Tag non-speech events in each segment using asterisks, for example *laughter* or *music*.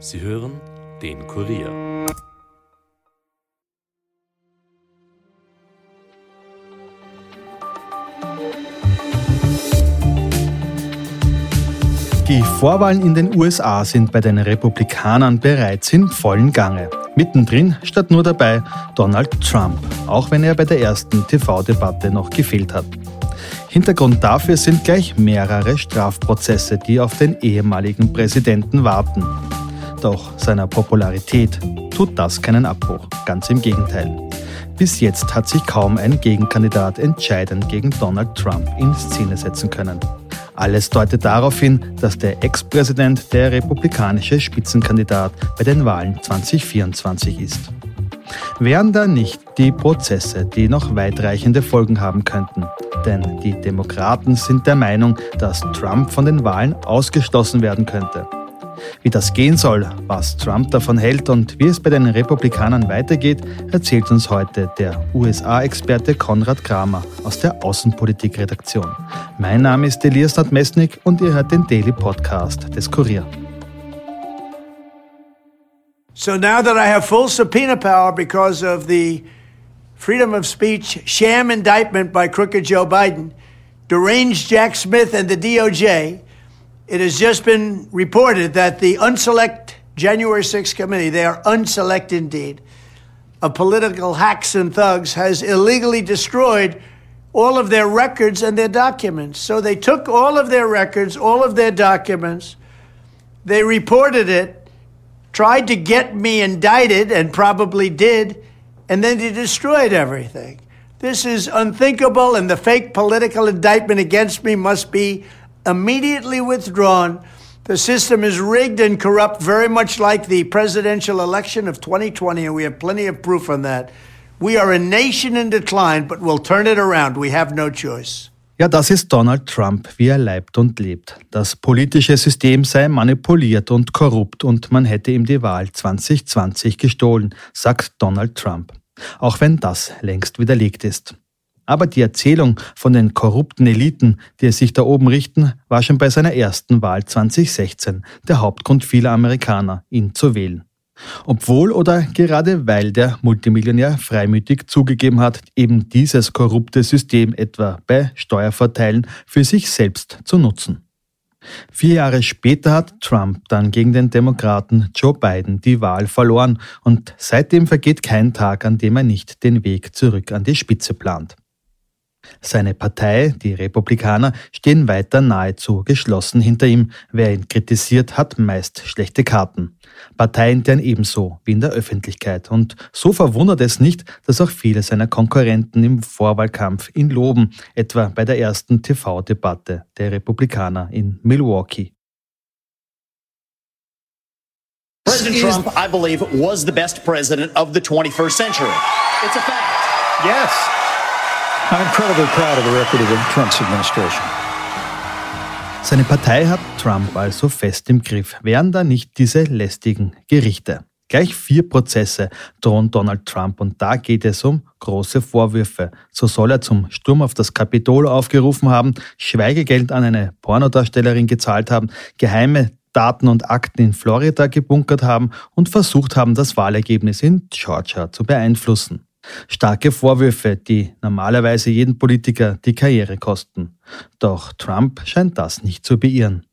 Sie hören den Kurier. Die Vorwahlen in den USA sind bei den Republikanern bereits in vollen Gange. Mittendrin statt nur dabei Donald Trump, auch wenn er bei der ersten TV-Debatte noch gefehlt hat. Hintergrund dafür sind gleich mehrere Strafprozesse, die auf den ehemaligen Präsidenten warten. Doch seiner Popularität tut das keinen Abbruch, ganz im Gegenteil. Bis jetzt hat sich kaum ein Gegenkandidat entscheidend gegen Donald Trump in Szene setzen können. Alles deutet darauf hin, dass der Ex-Präsident der republikanische Spitzenkandidat bei den Wahlen 2024 ist. Wären da nicht die Prozesse, die noch weitreichende Folgen haben könnten? Denn die Demokraten sind der Meinung, dass Trump von den Wahlen ausgeschlossen werden könnte. Wie das gehen soll, was Trump davon hält und wie es bei den Republikanern weitergeht, erzählt uns heute der USA-Experte Konrad Kramer aus der Außenpolitik-Redaktion. Mein Name ist Elias Nadmesnik und ihr hört den Daily Podcast des Kurier. So now that I have full subpoena power because of the freedom of speech sham indictment by crooked Joe Biden, deranged Jack Smith and the DOJ, it has just been reported that the unselect January 6th committee, they are unselect indeed, of political hacks and thugs, has illegally destroyed all of their records and their documents. So they took all of their records, all of their documents, they reported it, tried to get me indicted, and probably did, and then they destroyed everything. This is unthinkable, and the fake political indictment against me must be immediately withdrawn. The system is rigged and corrupt, very much like the presidential election of 2020, and we have plenty of proof on that. We are a nation in decline, but we'll turn it around. We have no choice. Ja, das ist Donald Trump, wie er leibt und lebt. Das politische System sei manipuliert und korrupt und man hätte ihm die Wahl 2020 gestohlen, sagt Donald Trump. Auch wenn das längst widerlegt ist. Aber die Erzählung von den korrupten Eliten, die es sich da oben richten, war schon bei seiner ersten Wahl 2016 der Hauptgrund vieler Amerikaner, ihn zu wählen. Obwohl oder gerade weil der Multimillionär freimütig zugegeben hat, eben dieses korrupte System etwa bei Steuervorteilen für sich selbst zu nutzen. Vier Jahre später hat Trump dann gegen den Demokraten Joe Biden die Wahl verloren und seitdem vergeht kein Tag, an dem er nicht den Weg zurück an die Spitze plant. Seine Partei, die Republikaner, stehen weiter nahezu geschlossen hinter ihm. Wer ihn kritisiert, hat meist schlechte Karten. Parteiintern ebenso wie in der Öffentlichkeit. Und so verwundert es nicht, dass auch viele seiner Konkurrenten im Vorwahlkampf ihn loben, etwa bei der ersten TV-Debatte der Republikaner in Milwaukee. President Trump, I believe, was the best president of the 21st century. It's a fact. Yes. I'm incredibly proud of the record of Trump's administration. Seine Partei hat Trump also fest im Griff, wären da nicht diese lästigen Gerichte. Gleich vier Prozesse drohen Donald Trump und da geht es um große Vorwürfe. So soll er zum Sturm auf das Kapitol aufgerufen haben, Schweigegeld an eine Pornodarstellerin gezahlt haben, geheime Daten und Akten in Florida gebunkert haben und versucht haben, das Wahlergebnis in Georgia zu beeinflussen. Starke Vorwürfe, die normalerweise jeden Politiker die Karriere kosten. Doch Trump scheint das nicht zu beirren.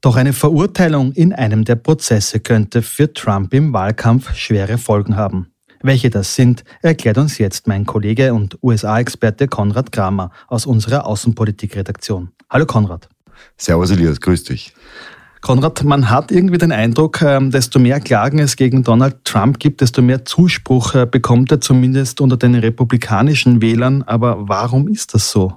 Doch eine Verurteilung in einem der Prozesse könnte für Trump im Wahlkampf schwere Folgen haben. Welche das sind, erklärt uns jetzt mein Kollege und USA-Experte Konrad Kramer aus unserer Außenpolitikredaktion. Hallo Konrad. Servus Elias, grüß dich. Konrad, man hat irgendwie den Eindruck, ähm, desto mehr Klagen es gegen Donald Trump gibt, desto mehr Zuspruch äh, bekommt er zumindest unter den republikanischen Wählern. Aber warum ist das so?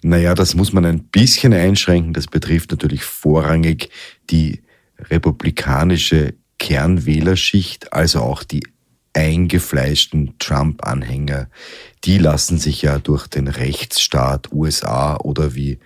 Naja, das muss man ein bisschen einschränken. Das betrifft natürlich vorrangig die republikanische Kernwählerschicht, also auch die eingefleischten Trump-Anhänger. Die lassen sich ja durch den Rechtsstaat USA oder wie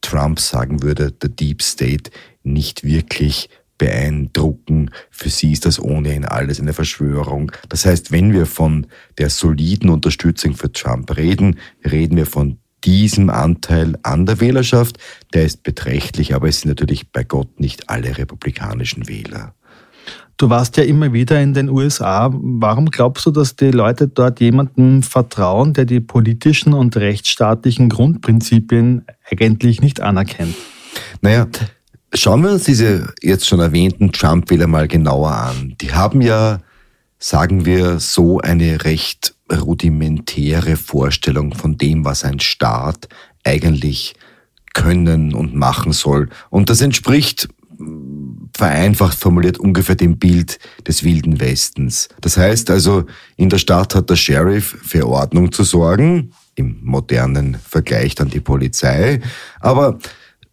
Trump sagen würde, der Deep State, nicht wirklich beeindrucken. Für sie ist das ohnehin alles eine Verschwörung. Das heißt, wenn wir von der soliden Unterstützung für Trump reden, reden wir von diesem Anteil an der Wählerschaft. Der ist beträchtlich, aber es sind natürlich bei Gott nicht alle republikanischen Wähler. Du warst ja immer wieder in den USA. Warum glaubst du, dass die Leute dort jemandem vertrauen, der die politischen und rechtsstaatlichen Grundprinzipien eigentlich nicht anerkennt? Naja, schauen wir uns diese jetzt schon erwähnten Trump-Wähler mal genauer an. Die haben ja, sagen wir, so eine recht rudimentäre Vorstellung von dem, was ein Staat eigentlich können und machen soll. Und das entspricht vereinfacht formuliert ungefähr dem Bild des Wilden Westens. Das heißt also, in der Stadt hat der Sheriff für Ordnung zu sorgen, im modernen Vergleich dann die Polizei, aber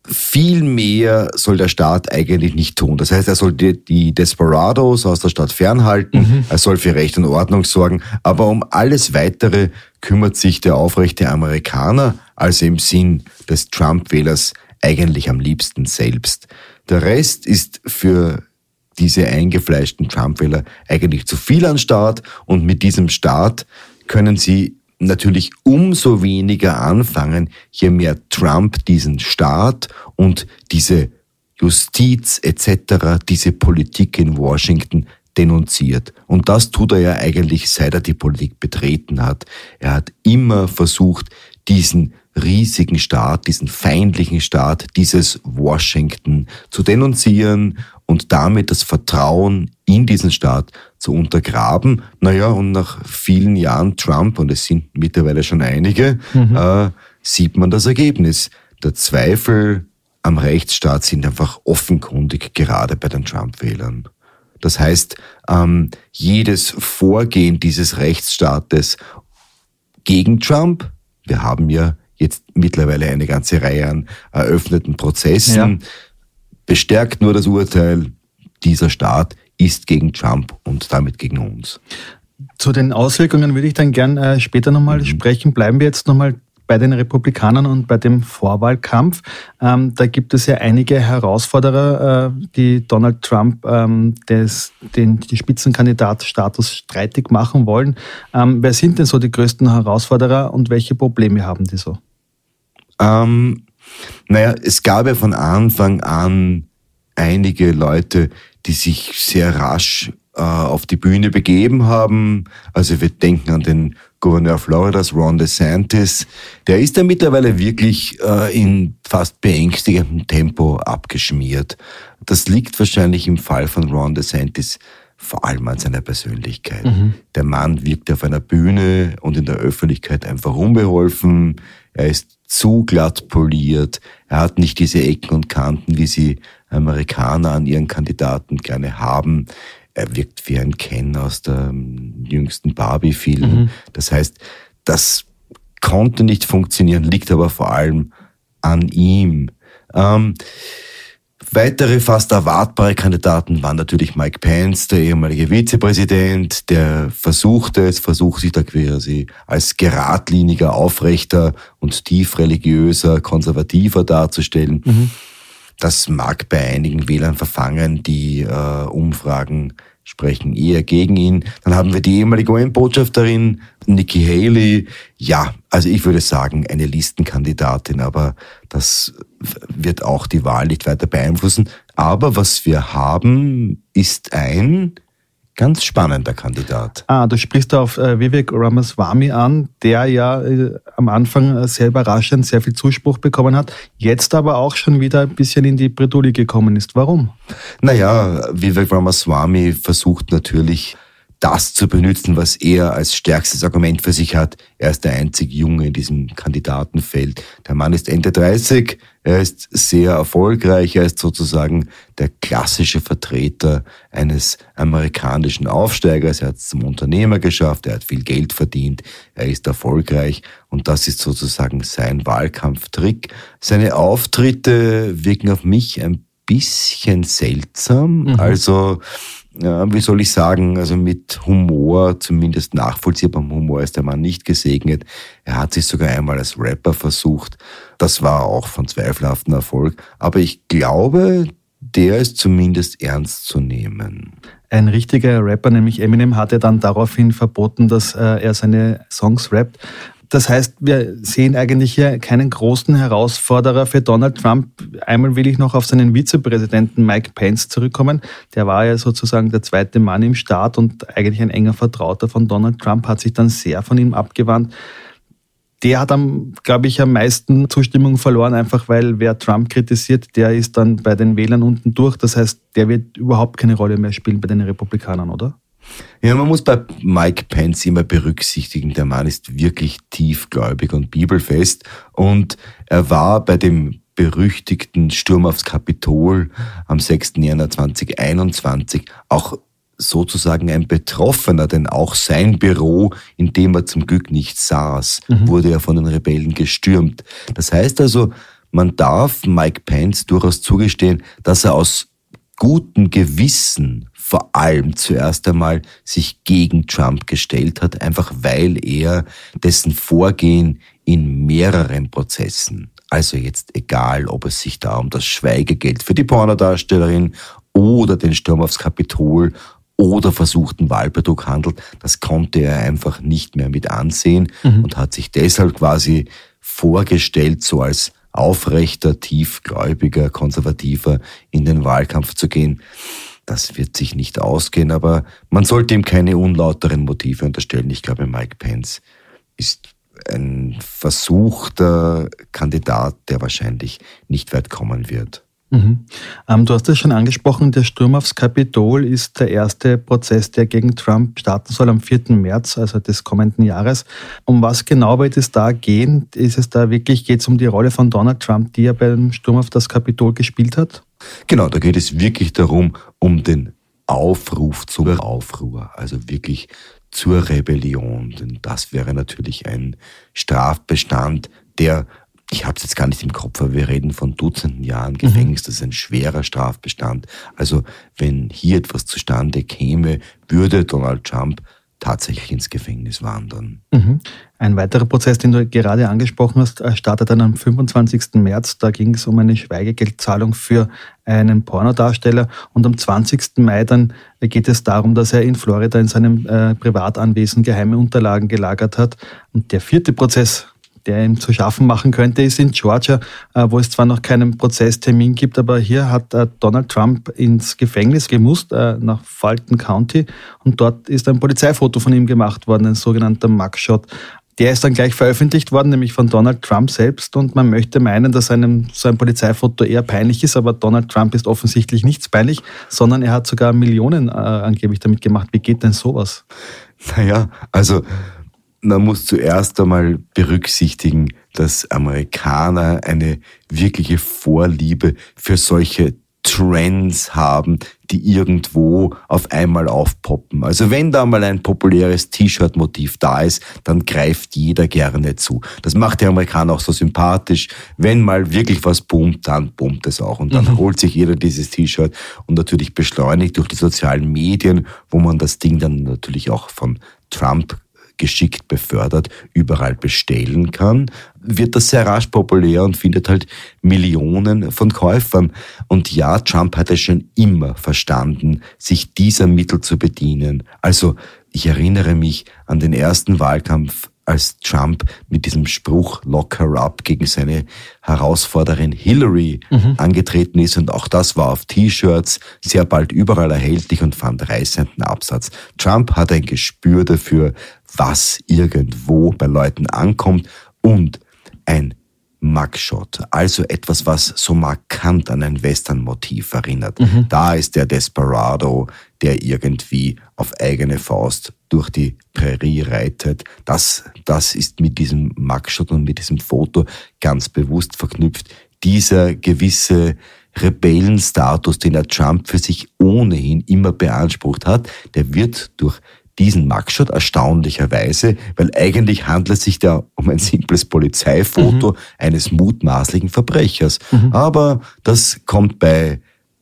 viel mehr soll der Staat eigentlich nicht tun. Das heißt, er soll die, die Desperados aus der Stadt fernhalten, mhm. er soll für Recht und Ordnung sorgen, aber um alles Weitere kümmert sich der aufrechte Amerikaner, also im Sinn des Trump-Wählers, eigentlich am liebsten selbst. Der Rest ist für diese eingefleischten Trump-Wähler eigentlich zu viel an Staat und mit diesem Staat können sie natürlich umso weniger anfangen, je mehr Trump diesen Staat und diese Justiz etc., diese Politik in Washington denunziert. Und das tut er ja eigentlich, seit er die Politik betreten hat. Er hat immer versucht, diesen riesigen Staat, diesen feindlichen Staat, dieses Washington zu denunzieren und damit das Vertrauen in diesen Staat zu untergraben. Naja, und nach vielen Jahren Trump, und es sind mittlerweile schon einige, mhm. äh, sieht man das Ergebnis. Der Zweifel am Rechtsstaat sind einfach offenkundig, gerade bei den Trump-Wählern. Das heißt, ähm, jedes Vorgehen dieses Rechtsstaates gegen Trump, wir haben ja jetzt mittlerweile eine ganze Reihe an eröffneten Prozessen, ja. bestärkt nur das Urteil, dieser Staat ist gegen Trump und damit gegen uns. Zu den Auswirkungen würde ich dann gern äh, später nochmal mhm. sprechen. Bleiben wir jetzt nochmal bei den Republikanern und bei dem Vorwahlkampf. Ähm, da gibt es ja einige Herausforderer, äh, die Donald Trump ähm, des, den die Spitzenkandidatstatus streitig machen wollen. Ähm, wer sind denn so die größten Herausforderer und welche Probleme haben die so? Ähm, naja, es gab ja von Anfang an einige Leute, die sich sehr rasch äh, auf die Bühne begeben haben. Also wir denken an den Gouverneur Floridas, Ron DeSantis. Der ist ja mittlerweile wirklich äh, in fast beängstigendem Tempo abgeschmiert. Das liegt wahrscheinlich im Fall von Ron DeSantis vor allem an seiner Persönlichkeit. Mhm. Der Mann wirkt auf einer Bühne und in der Öffentlichkeit einfach unbeholfen. Er ist zu glatt poliert. Er hat nicht diese Ecken und Kanten, wie sie Amerikaner an ihren Kandidaten gerne haben. Er wirkt wie ein Ken aus dem jüngsten Barbie-Film. Mhm. Das heißt, das konnte nicht funktionieren, liegt aber vor allem an ihm. Ähm, Weitere fast erwartbare Kandidaten waren natürlich Mike Pence, der ehemalige Vizepräsident, der versuchte, es versucht sich da quasi als geradliniger, aufrechter und tief religiöser, konservativer darzustellen. Mhm. Das mag bei einigen Wählern verfangen, die äh, Umfragen sprechen eher gegen ihn. Dann haben wir die ehemalige UN-Botschafterin Nikki Haley. Ja, also ich würde sagen, eine Listenkandidatin, aber das wird auch die Wahl nicht weiter beeinflussen. Aber was wir haben, ist ein ganz spannender Kandidat. Ah, du sprichst auf äh, Vivek Ramaswamy an, der ja äh, am Anfang äh, sehr überraschend sehr viel Zuspruch bekommen hat, jetzt aber auch schon wieder ein bisschen in die Bredouille gekommen ist. Warum? Naja, Vivek Ramaswamy versucht natürlich das zu benutzen, was er als stärkstes Argument für sich hat. Er ist der einzige Junge in diesem Kandidatenfeld. Der Mann ist Ende 30, er ist sehr erfolgreich, er ist sozusagen der klassische Vertreter eines amerikanischen Aufsteigers. Er hat es zum Unternehmer geschafft, er hat viel Geld verdient, er ist erfolgreich und das ist sozusagen sein Wahlkampftrick. Seine Auftritte wirken auf mich ein bisschen seltsam. Mhm. Also wie soll ich sagen, also mit Humor, zumindest nachvollziehbarem Humor ist der Mann nicht gesegnet. Er hat sich sogar einmal als Rapper versucht. Das war auch von zweifelhaftem Erfolg. Aber ich glaube, der ist zumindest ernst zu nehmen. Ein richtiger Rapper, nämlich Eminem, hatte dann daraufhin verboten, dass äh, er seine Songs rappt. Das heißt, wir sehen eigentlich hier keinen großen Herausforderer für Donald Trump. Einmal will ich noch auf seinen Vizepräsidenten Mike Pence zurückkommen. Der war ja sozusagen der zweite Mann im Staat und eigentlich ein enger Vertrauter von Donald Trump, hat sich dann sehr von ihm abgewandt. Der hat am, glaube ich, am meisten Zustimmung verloren, einfach weil wer Trump kritisiert, der ist dann bei den Wählern unten durch. Das heißt, der wird überhaupt keine Rolle mehr spielen bei den Republikanern, oder? Ja, man muss bei Mike Pence immer berücksichtigen, der Mann ist wirklich tiefgläubig und bibelfest und er war bei dem berüchtigten Sturm aufs Kapitol am 6. Januar 2021 auch sozusagen ein Betroffener, denn auch sein Büro, in dem er zum Glück nicht saß, mhm. wurde ja von den Rebellen gestürmt. Das heißt also, man darf Mike Pence durchaus zugestehen, dass er aus gutem Gewissen vor allem zuerst einmal sich gegen Trump gestellt hat, einfach weil er dessen Vorgehen in mehreren Prozessen, also jetzt egal, ob es sich da um das Schweigegeld für die Pornodarstellerin oder den Sturm aufs Kapitol oder versuchten Wahlbetrug handelt, das konnte er einfach nicht mehr mit ansehen mhm. und hat sich deshalb quasi vorgestellt, so als aufrechter, tiefgläubiger, konservativer in den Wahlkampf zu gehen. Das wird sich nicht ausgehen, aber man sollte ihm keine unlauteren Motive unterstellen. Ich glaube, Mike Pence ist ein versuchter Kandidat, der wahrscheinlich nicht weit kommen wird. Mhm. Ähm, du hast es schon angesprochen, der Sturm aufs Kapitol ist der erste Prozess, der gegen Trump starten soll am 4. März, also des kommenden Jahres. Um was genau wird es da gehen? Ist es da wirklich, geht es um die Rolle von Donald Trump, die er beim Sturm auf das Kapitol gespielt hat? Genau, da geht es wirklich darum, um den Aufruf zum Aufruhr, also wirklich zur Rebellion. Denn das wäre natürlich ein Strafbestand, der ich habe es jetzt gar nicht im Kopf, aber wir reden von Dutzenden Jahren Gefängnis. Mhm. Das ist ein schwerer Strafbestand. Also wenn hier etwas zustande käme, würde Donald Trump tatsächlich ins Gefängnis wandern. Mhm. Ein weiterer Prozess, den du gerade angesprochen hast, startet dann am 25. März. Da ging es um eine Schweigegeldzahlung für einen Pornodarsteller. Und am 20. Mai dann geht es darum, dass er in Florida in seinem äh, Privatanwesen geheime Unterlagen gelagert hat. Und der vierte Prozess der ihm zu schaffen machen könnte, ist in Georgia, äh, wo es zwar noch keinen Prozesstermin gibt, aber hier hat äh, Donald Trump ins Gefängnis gemusst, äh, nach Fulton County, und dort ist ein Polizeifoto von ihm gemacht worden, ein sogenannter Mugshot. Der ist dann gleich veröffentlicht worden, nämlich von Donald Trump selbst. Und man möchte meinen, dass einem so ein Polizeifoto eher peinlich ist, aber Donald Trump ist offensichtlich nichts peinlich, sondern er hat sogar Millionen äh, angeblich damit gemacht. Wie geht denn sowas? Naja, also man muss zuerst einmal berücksichtigen, dass Amerikaner eine wirkliche Vorliebe für solche Trends haben, die irgendwo auf einmal aufpoppen. Also wenn da mal ein populäres T-Shirt-Motiv da ist, dann greift jeder gerne zu. Das macht die Amerikaner auch so sympathisch. Wenn mal wirklich was boomt, dann boomt es auch. Und dann mhm. holt sich jeder dieses T-Shirt und natürlich beschleunigt durch die sozialen Medien, wo man das Ding dann natürlich auch von Trump geschickt befördert, überall bestellen kann, wird das sehr rasch populär und findet halt Millionen von Käufern. Und ja, Trump hat es schon immer verstanden, sich dieser Mittel zu bedienen. Also ich erinnere mich an den ersten Wahlkampf als Trump mit diesem Spruch Lock her up gegen seine Herausforderin Hillary mhm. angetreten ist. Und auch das war auf T-Shirts sehr bald überall erhältlich und fand reißenden Absatz. Trump hat ein Gespür dafür, was irgendwo bei Leuten ankommt und ein Mugshot, also etwas, was so markant an ein Western-Motiv erinnert. Mhm. Da ist der Desperado, der irgendwie auf eigene Faust durch die Prärie reitet. Das, das ist mit diesem Mugshot und mit diesem Foto ganz bewusst verknüpft. Dieser gewisse Rebellenstatus, den der Trump für sich ohnehin immer beansprucht hat, der wird durch diesen Mugshot erstaunlicherweise, weil eigentlich handelt es sich da um ein simples Polizeifoto mhm. eines mutmaßlichen Verbrechers. Mhm. Aber das kommt bei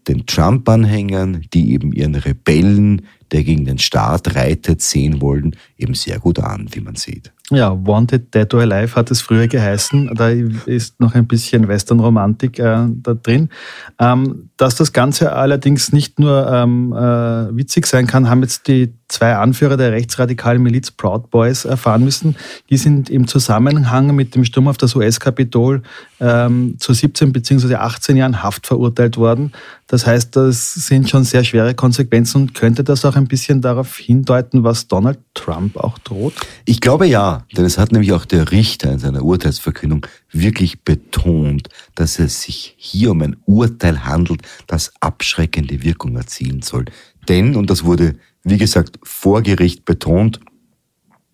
den Trump-Anhängern, die eben ihren Rebellen, der gegen den Staat reitet, sehen wollen, eben sehr gut an, wie man sieht. Ja, Wanted Dead or Alive hat es früher geheißen. Da ist noch ein bisschen Western-Romantik äh, da drin. Ähm, dass das Ganze allerdings nicht nur ähm, äh, witzig sein kann, haben jetzt die zwei Anführer der rechtsradikalen Miliz Proud Boys erfahren müssen. Die sind im Zusammenhang mit dem Sturm auf das US-Kapitol ähm, zu 17 bzw. 18 Jahren Haft verurteilt worden. Das heißt, das sind schon sehr schwere Konsequenzen und könnte das auch ein bisschen darauf hindeuten, was Donald Trump auch droht? Ich glaube ja, denn es hat nämlich auch der Richter in seiner Urteilsverkündung wirklich betont, dass es sich hier um ein Urteil handelt, das abschreckende Wirkung erzielen soll. Denn, und das wurde, wie gesagt, vor Gericht betont,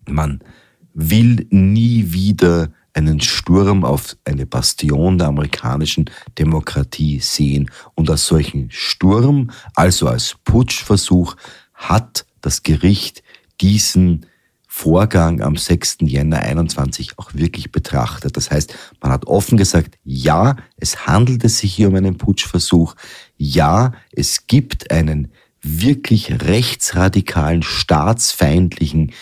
man will nie wieder einen Sturm auf eine Bastion der amerikanischen Demokratie sehen. Und als solchen Sturm, also als Putschversuch, hat das Gericht diesen Vorgang am 6. Jänner 21 auch wirklich betrachtet. Das heißt, man hat offen gesagt, ja, es handelte sich hier um einen Putschversuch. Ja, es gibt einen wirklich rechtsradikalen, staatsfeindlichen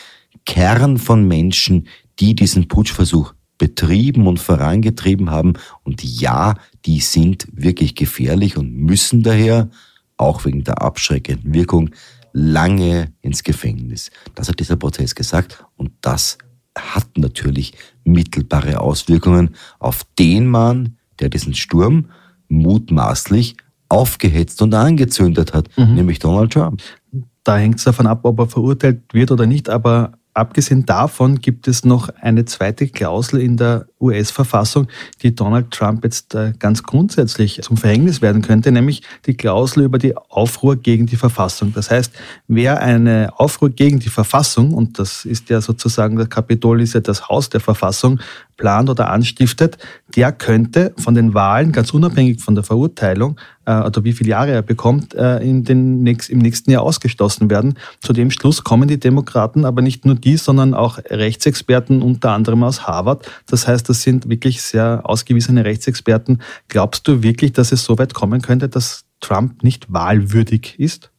Kern von Menschen, die diesen Putschversuch betrieben und vorangetrieben haben. Und ja, die sind wirklich gefährlich und müssen daher, auch wegen der abschreckenden Wirkung, lange ins Gefängnis. Das hat dieser Prozess gesagt und das hat natürlich mittelbare Auswirkungen auf den Mann, der diesen Sturm mutmaßlich aufgehetzt und angezündet hat, mhm. nämlich Donald Trump. Da hängt es davon ab, ob er verurteilt wird oder nicht, aber Abgesehen davon gibt es noch eine zweite Klausel in der US-Verfassung, die Donald Trump jetzt äh, ganz grundsätzlich zum Verhängnis werden könnte, nämlich die Klausel über die Aufruhr gegen die Verfassung. Das heißt, wer eine Aufruhr gegen die Verfassung, und das ist ja sozusagen, das Kapitol ist ja das Haus der Verfassung, plant oder anstiftet, der könnte von den Wahlen, ganz unabhängig von der Verurteilung äh, oder wie viele Jahre er bekommt, äh, in den nächst, im nächsten Jahr ausgeschlossen werden. Zu dem Schluss kommen die Demokraten, aber nicht nur die, sondern auch Rechtsexperten, unter anderem aus Harvard. Das heißt, das sind wirklich sehr ausgewiesene Rechtsexperten. Glaubst du wirklich, dass es so weit kommen könnte, dass Trump nicht wahlwürdig ist?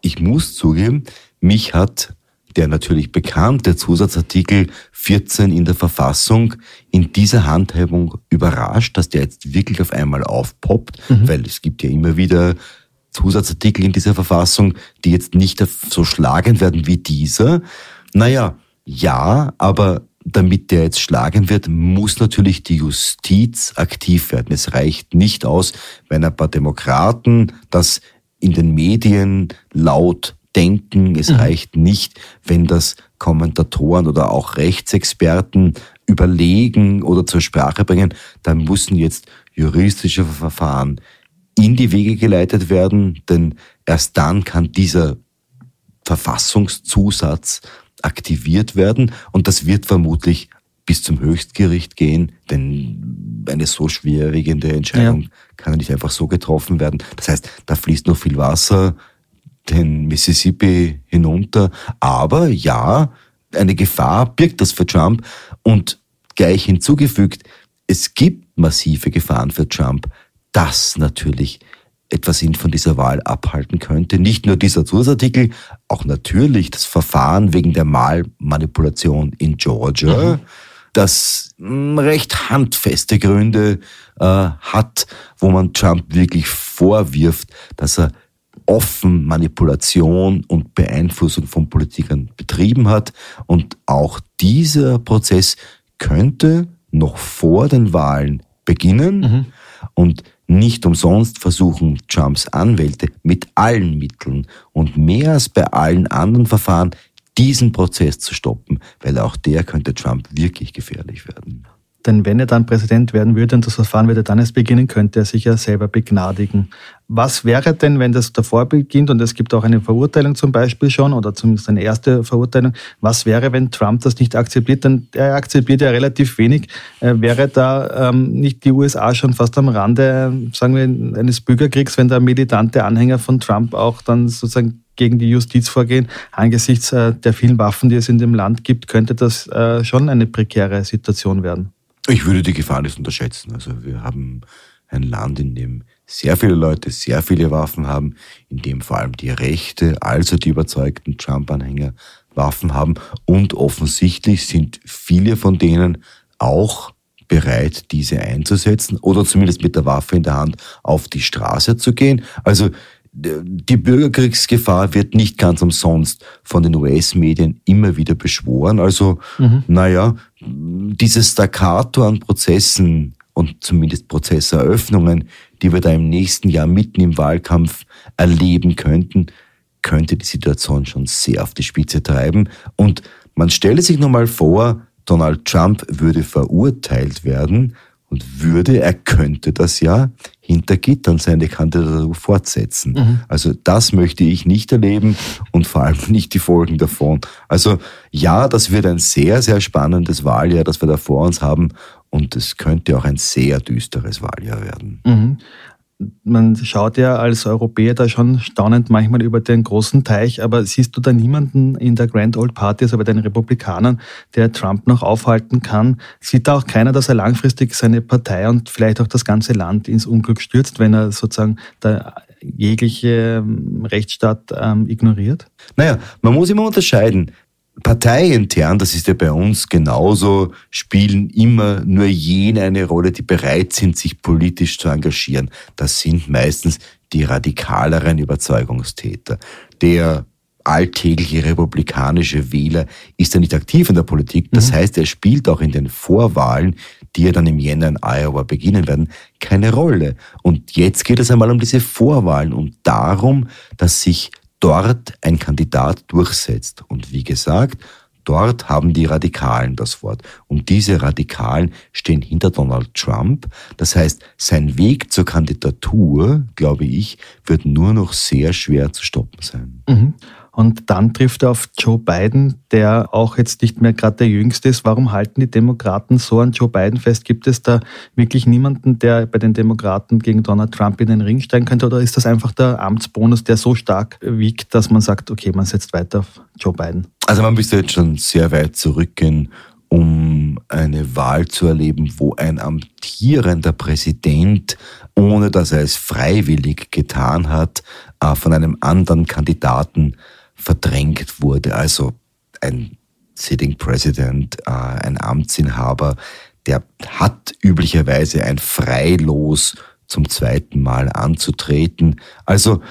Ich muss zugeben, mich hat der natürlich bekannte Zusatzartikel 14 in der Verfassung in dieser Handhabung überrascht, dass der jetzt wirklich auf einmal aufpoppt, mhm. weil es gibt ja immer wieder Zusatzartikel in dieser Verfassung, die jetzt nicht so schlagend werden wie dieser. Naja, ja, aber damit der jetzt schlagen wird, muss natürlich die Justiz aktiv werden. Es reicht nicht aus, wenn ein paar Demokraten das in den Medien laut denken. Es mhm. reicht nicht, wenn das Kommentatoren oder auch Rechtsexperten überlegen oder zur Sprache bringen. Da müssen jetzt juristische Verfahren in die Wege geleitet werden, denn erst dann kann dieser Verfassungszusatz aktiviert werden und das wird vermutlich bis zum Höchstgericht gehen, denn eine so schwerwiegende Entscheidung ja. kann nicht einfach so getroffen werden. Das heißt, da fließt noch viel Wasser den Mississippi hinunter. Aber ja, eine Gefahr birgt das für Trump. Und gleich hinzugefügt, es gibt massive Gefahren für Trump, dass natürlich etwas ihn von dieser Wahl abhalten könnte. Nicht nur dieser Zusatzartikel, auch natürlich das Verfahren wegen der Wahlmanipulation in Georgia, mhm. das hm, recht handfeste Gründe äh, hat, wo man Trump wirklich vorwirft, dass er offen Manipulation und Beeinflussung von Politikern betrieben hat. Und auch dieser Prozess könnte noch vor den Wahlen beginnen. Mhm. Und nicht umsonst versuchen Trumps Anwälte mit allen Mitteln und mehr als bei allen anderen Verfahren diesen Prozess zu stoppen, weil auch der könnte Trump wirklich gefährlich werden. Denn wenn er dann Präsident werden würde und das Verfahren würde dann erst beginnen, könnte er sich ja selber begnadigen. Was wäre denn, wenn das davor beginnt und es gibt auch eine Verurteilung zum Beispiel schon oder zumindest eine erste Verurteilung, was wäre, wenn Trump das nicht akzeptiert? Denn er akzeptiert ja relativ wenig. Äh, wäre da ähm, nicht die USA schon fast am Rande, sagen wir, eines Bürgerkriegs, wenn da militante Anhänger von Trump auch dann sozusagen gegen die Justiz vorgehen. Angesichts äh, der vielen Waffen, die es in dem Land gibt, könnte das äh, schon eine prekäre Situation werden. Ich würde die Gefahr nicht unterschätzen. Also wir haben ein Land, in dem sehr viele Leute sehr viele Waffen haben, in dem vor allem die Rechte, also die überzeugten Trump-Anhänger Waffen haben und offensichtlich sind viele von denen auch bereit, diese einzusetzen oder zumindest mit der Waffe in der Hand auf die Straße zu gehen. Also die Bürgerkriegsgefahr wird nicht ganz umsonst von den US-Medien immer wieder beschworen. Also, mhm. naja, dieses Staccato an Prozessen und zumindest Prozesseröffnungen, die wir da im nächsten Jahr mitten im Wahlkampf erleben könnten, könnte die Situation schon sehr auf die Spitze treiben. Und man stelle sich nur mal vor, Donald Trump würde verurteilt werden und würde, er könnte das ja, hinter Gittern seine Kandidatur fortsetzen. Mhm. Also das möchte ich nicht erleben und vor allem *laughs* nicht die Folgen davon. Also ja, das wird ein sehr, sehr spannendes Wahljahr, das wir da vor uns haben und es könnte auch ein sehr düsteres Wahljahr werden. Mhm man schaut ja als Europäer da schon staunend manchmal über den großen Teich, aber siehst du da niemanden in der Grand Old Party, also bei den Republikanern, der Trump noch aufhalten kann? Sieht da auch keiner, dass er langfristig seine Partei und vielleicht auch das ganze Land ins Unglück stürzt, wenn er sozusagen da jegliche ähm, Rechtsstaat ähm, ignoriert? Naja, man muss immer unterscheiden. Parteiintern, das ist ja bei uns genauso, spielen immer nur jene eine Rolle, die bereit sind, sich politisch zu engagieren. Das sind meistens die radikaleren Überzeugungstäter. Der alltägliche republikanische Wähler ist ja nicht aktiv in der Politik. Das mhm. heißt, er spielt auch in den Vorwahlen, die ja dann im Jänner in Iowa beginnen werden, keine Rolle. Und jetzt geht es einmal um diese Vorwahlen und darum, dass sich dort ein Kandidat durchsetzt. Und wie gesagt, dort haben die Radikalen das Wort. Und diese Radikalen stehen hinter Donald Trump. Das heißt, sein Weg zur Kandidatur, glaube ich, wird nur noch sehr schwer zu stoppen sein. Mhm. Und dann trifft er auf Joe Biden, der auch jetzt nicht mehr gerade der Jüngste ist. Warum halten die Demokraten so an Joe Biden fest? Gibt es da wirklich niemanden, der bei den Demokraten gegen Donald Trump in den Ring steigen könnte? Oder ist das einfach der Amtsbonus, der so stark wiegt, dass man sagt, okay, man setzt weiter auf Joe Biden? Also man müsste jetzt schon sehr weit zurückgehen, um eine Wahl zu erleben, wo ein amtierender Präsident, ohne dass er es freiwillig getan hat, äh, von einem anderen Kandidaten verdrängt wurde. Also ein Sitting President, äh, ein Amtsinhaber, der hat üblicherweise ein Freilos zum zweiten Mal anzutreten. Also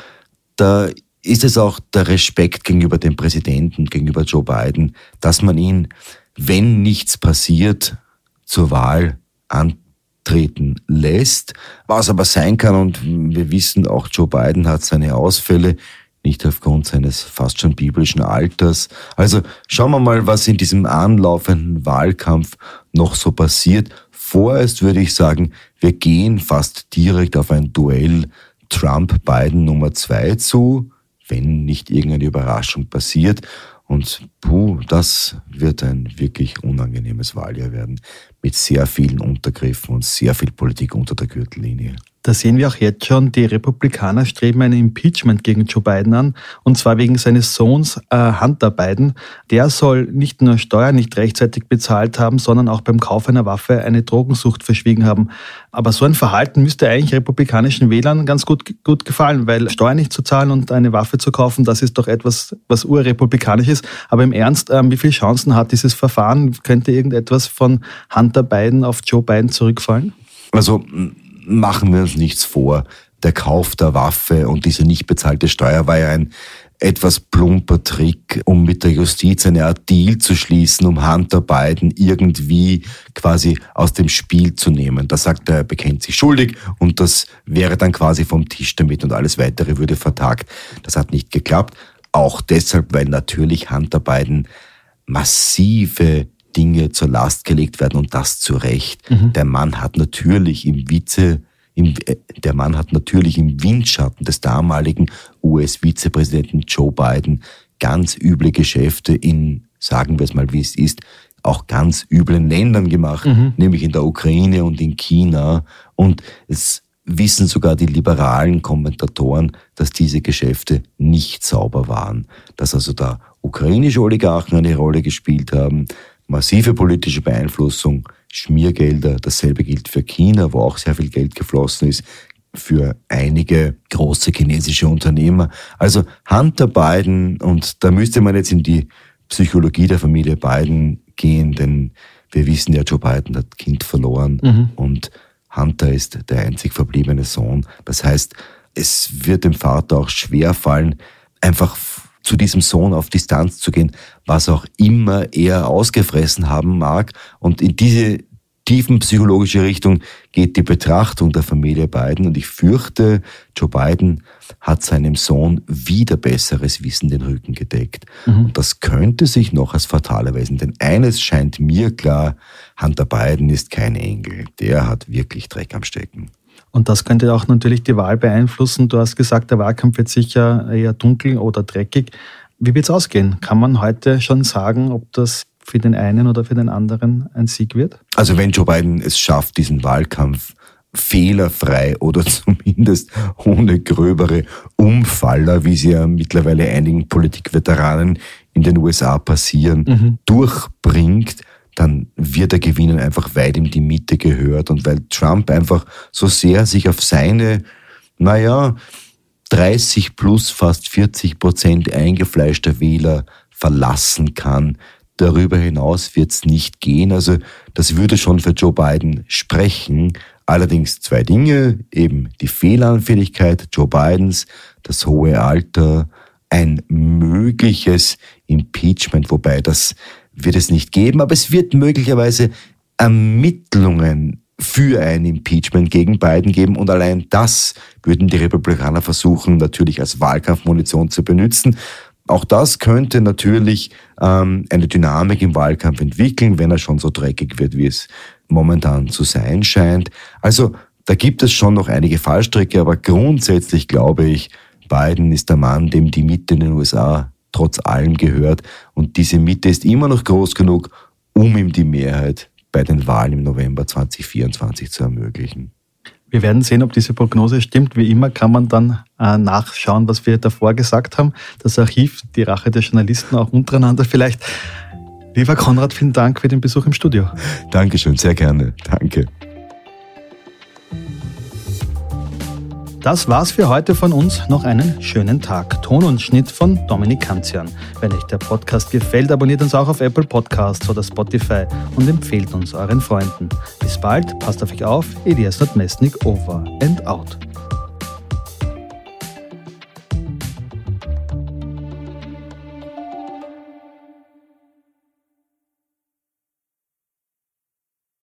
da ist es auch der Respekt gegenüber dem Präsidenten, gegenüber Joe Biden, dass man ihn, wenn nichts passiert, zur Wahl antreten lässt. Was aber sein kann, und wir wissen auch, Joe Biden hat seine Ausfälle, nicht aufgrund seines fast schon biblischen Alters. Also schauen wir mal, was in diesem anlaufenden Wahlkampf noch so passiert. Vorerst würde ich sagen, wir gehen fast direkt auf ein Duell Trump-Biden Nummer zwei zu, wenn nicht irgendeine Überraschung passiert. Und puh, das wird ein wirklich unangenehmes Wahljahr werden mit sehr vielen Untergriffen und sehr viel Politik unter der Gürtellinie. Da sehen wir auch jetzt schon, die Republikaner streben ein Impeachment gegen Joe Biden an, und zwar wegen seines Sohns äh, Hunter Biden. Der soll nicht nur Steuern nicht rechtzeitig bezahlt haben, sondern auch beim Kauf einer Waffe eine Drogensucht verschwiegen haben. Aber so ein Verhalten müsste eigentlich republikanischen Wählern ganz gut, gut gefallen, weil Steuern nicht zu zahlen und eine Waffe zu kaufen, das ist doch etwas, was urrepublikanisch ist. Aber im Ernst, äh, wie viele Chancen hat dieses Verfahren? Könnte irgendetwas von Hunter Biden auf Joe Biden zurückfallen? Also machen wir uns nichts vor. Der Kauf der Waffe und diese nicht bezahlte Steuer war ja ein etwas plumper Trick, um mit der Justiz eine Art Deal zu schließen, um Hunter Biden irgendwie quasi aus dem Spiel zu nehmen. Da sagt er, er bekennt sich schuldig und das wäre dann quasi vom Tisch damit und alles weitere würde vertagt. Das hat nicht geklappt. Auch deshalb, weil natürlich Hunter Biden massive Dinge zur Last gelegt werden und das zu Recht. Mhm. Der Mann hat natürlich im Vize, im, äh, der Mann hat natürlich im Windschatten des damaligen US-Vizepräsidenten Joe Biden ganz üble Geschäfte in, sagen wir es mal wie es ist, auch ganz üblen Ländern gemacht, mhm. nämlich in der Ukraine und in China. Und es wissen sogar die liberalen Kommentatoren, dass diese Geschäfte nicht sauber waren, dass also da ukrainische Oligarchen eine Rolle gespielt haben, massive politische Beeinflussung, Schmiergelder. Dasselbe gilt für China, wo auch sehr viel Geld geflossen ist, für einige große chinesische Unternehmer. Also Hunter Biden, und da müsste man jetzt in die Psychologie der Familie Biden gehen, denn wir wissen ja, Joe Biden hat Kind verloren mhm. und Hunter ist der einzig verbliebene Sohn. Das heißt, es wird dem Vater auch schwer fallen, einfach zu diesem Sohn auf Distanz zu gehen, was auch immer er ausgefressen haben mag. Und in diese tiefenpsychologische Richtung geht die Betrachtung der Familie Biden. Und ich fürchte, Joe Biden hat seinem Sohn wieder besseres Wissen den Rücken gedeckt. Mhm. Und das könnte sich noch als fatal erweisen. Denn eines scheint mir klar, Hunter Biden ist kein Engel. Der hat wirklich Dreck am Stecken. Und das könnte auch natürlich die Wahl beeinflussen. Du hast gesagt, der Wahlkampf wird sicher eher dunkel oder dreckig. Wie wird es ausgehen? Kann man heute schon sagen, ob das für den einen oder für den anderen ein Sieg wird? Also wenn Joe Biden es schafft, diesen Wahlkampf fehlerfrei oder *laughs* zumindest ohne gröbere Umfaller, wie sie ja mittlerweile einigen Politikveteranen in den USA passieren, mhm. durchbringt, dann wird er gewinnen, einfach weil ihm die Mitte gehört und weil Trump einfach so sehr sich auf seine, naja, 30 plus fast 40 Prozent eingefleischter Wähler verlassen kann, Darüber hinaus wird es nicht gehen. Also das würde schon für Joe Biden sprechen. Allerdings zwei Dinge, eben die Fehlanfälligkeit Joe Bidens, das hohe Alter, ein mögliches Impeachment, wobei das wird es nicht geben, aber es wird möglicherweise Ermittlungen für ein Impeachment gegen Biden geben und allein das würden die Republikaner versuchen natürlich als Wahlkampfmunition zu benutzen. Auch das könnte natürlich ähm, eine Dynamik im Wahlkampf entwickeln, wenn er schon so dreckig wird, wie es momentan zu sein scheint. Also da gibt es schon noch einige Fallstricke, aber grundsätzlich glaube ich, Biden ist der Mann, dem die Mitte in den USA trotz allem gehört. Und diese Mitte ist immer noch groß genug, um ihm die Mehrheit bei den Wahlen im November 2024 zu ermöglichen. Wir werden sehen, ob diese Prognose stimmt. Wie immer kann man dann äh, nachschauen, was wir davor gesagt haben. Das Archiv, die Rache der Journalisten auch untereinander vielleicht. Lieber Konrad, vielen Dank für den Besuch im Studio. Dankeschön, sehr gerne. Danke. Das war's für heute von uns. Noch einen schönen Tag. Ton und Schnitt von Dominik Kanzian. Wenn euch der Podcast gefällt, abonniert uns auch auf Apple Podcasts oder Spotify und empfehlt uns euren Freunden. Bis bald, passt auf euch auf. Elias Notmesnik over and out.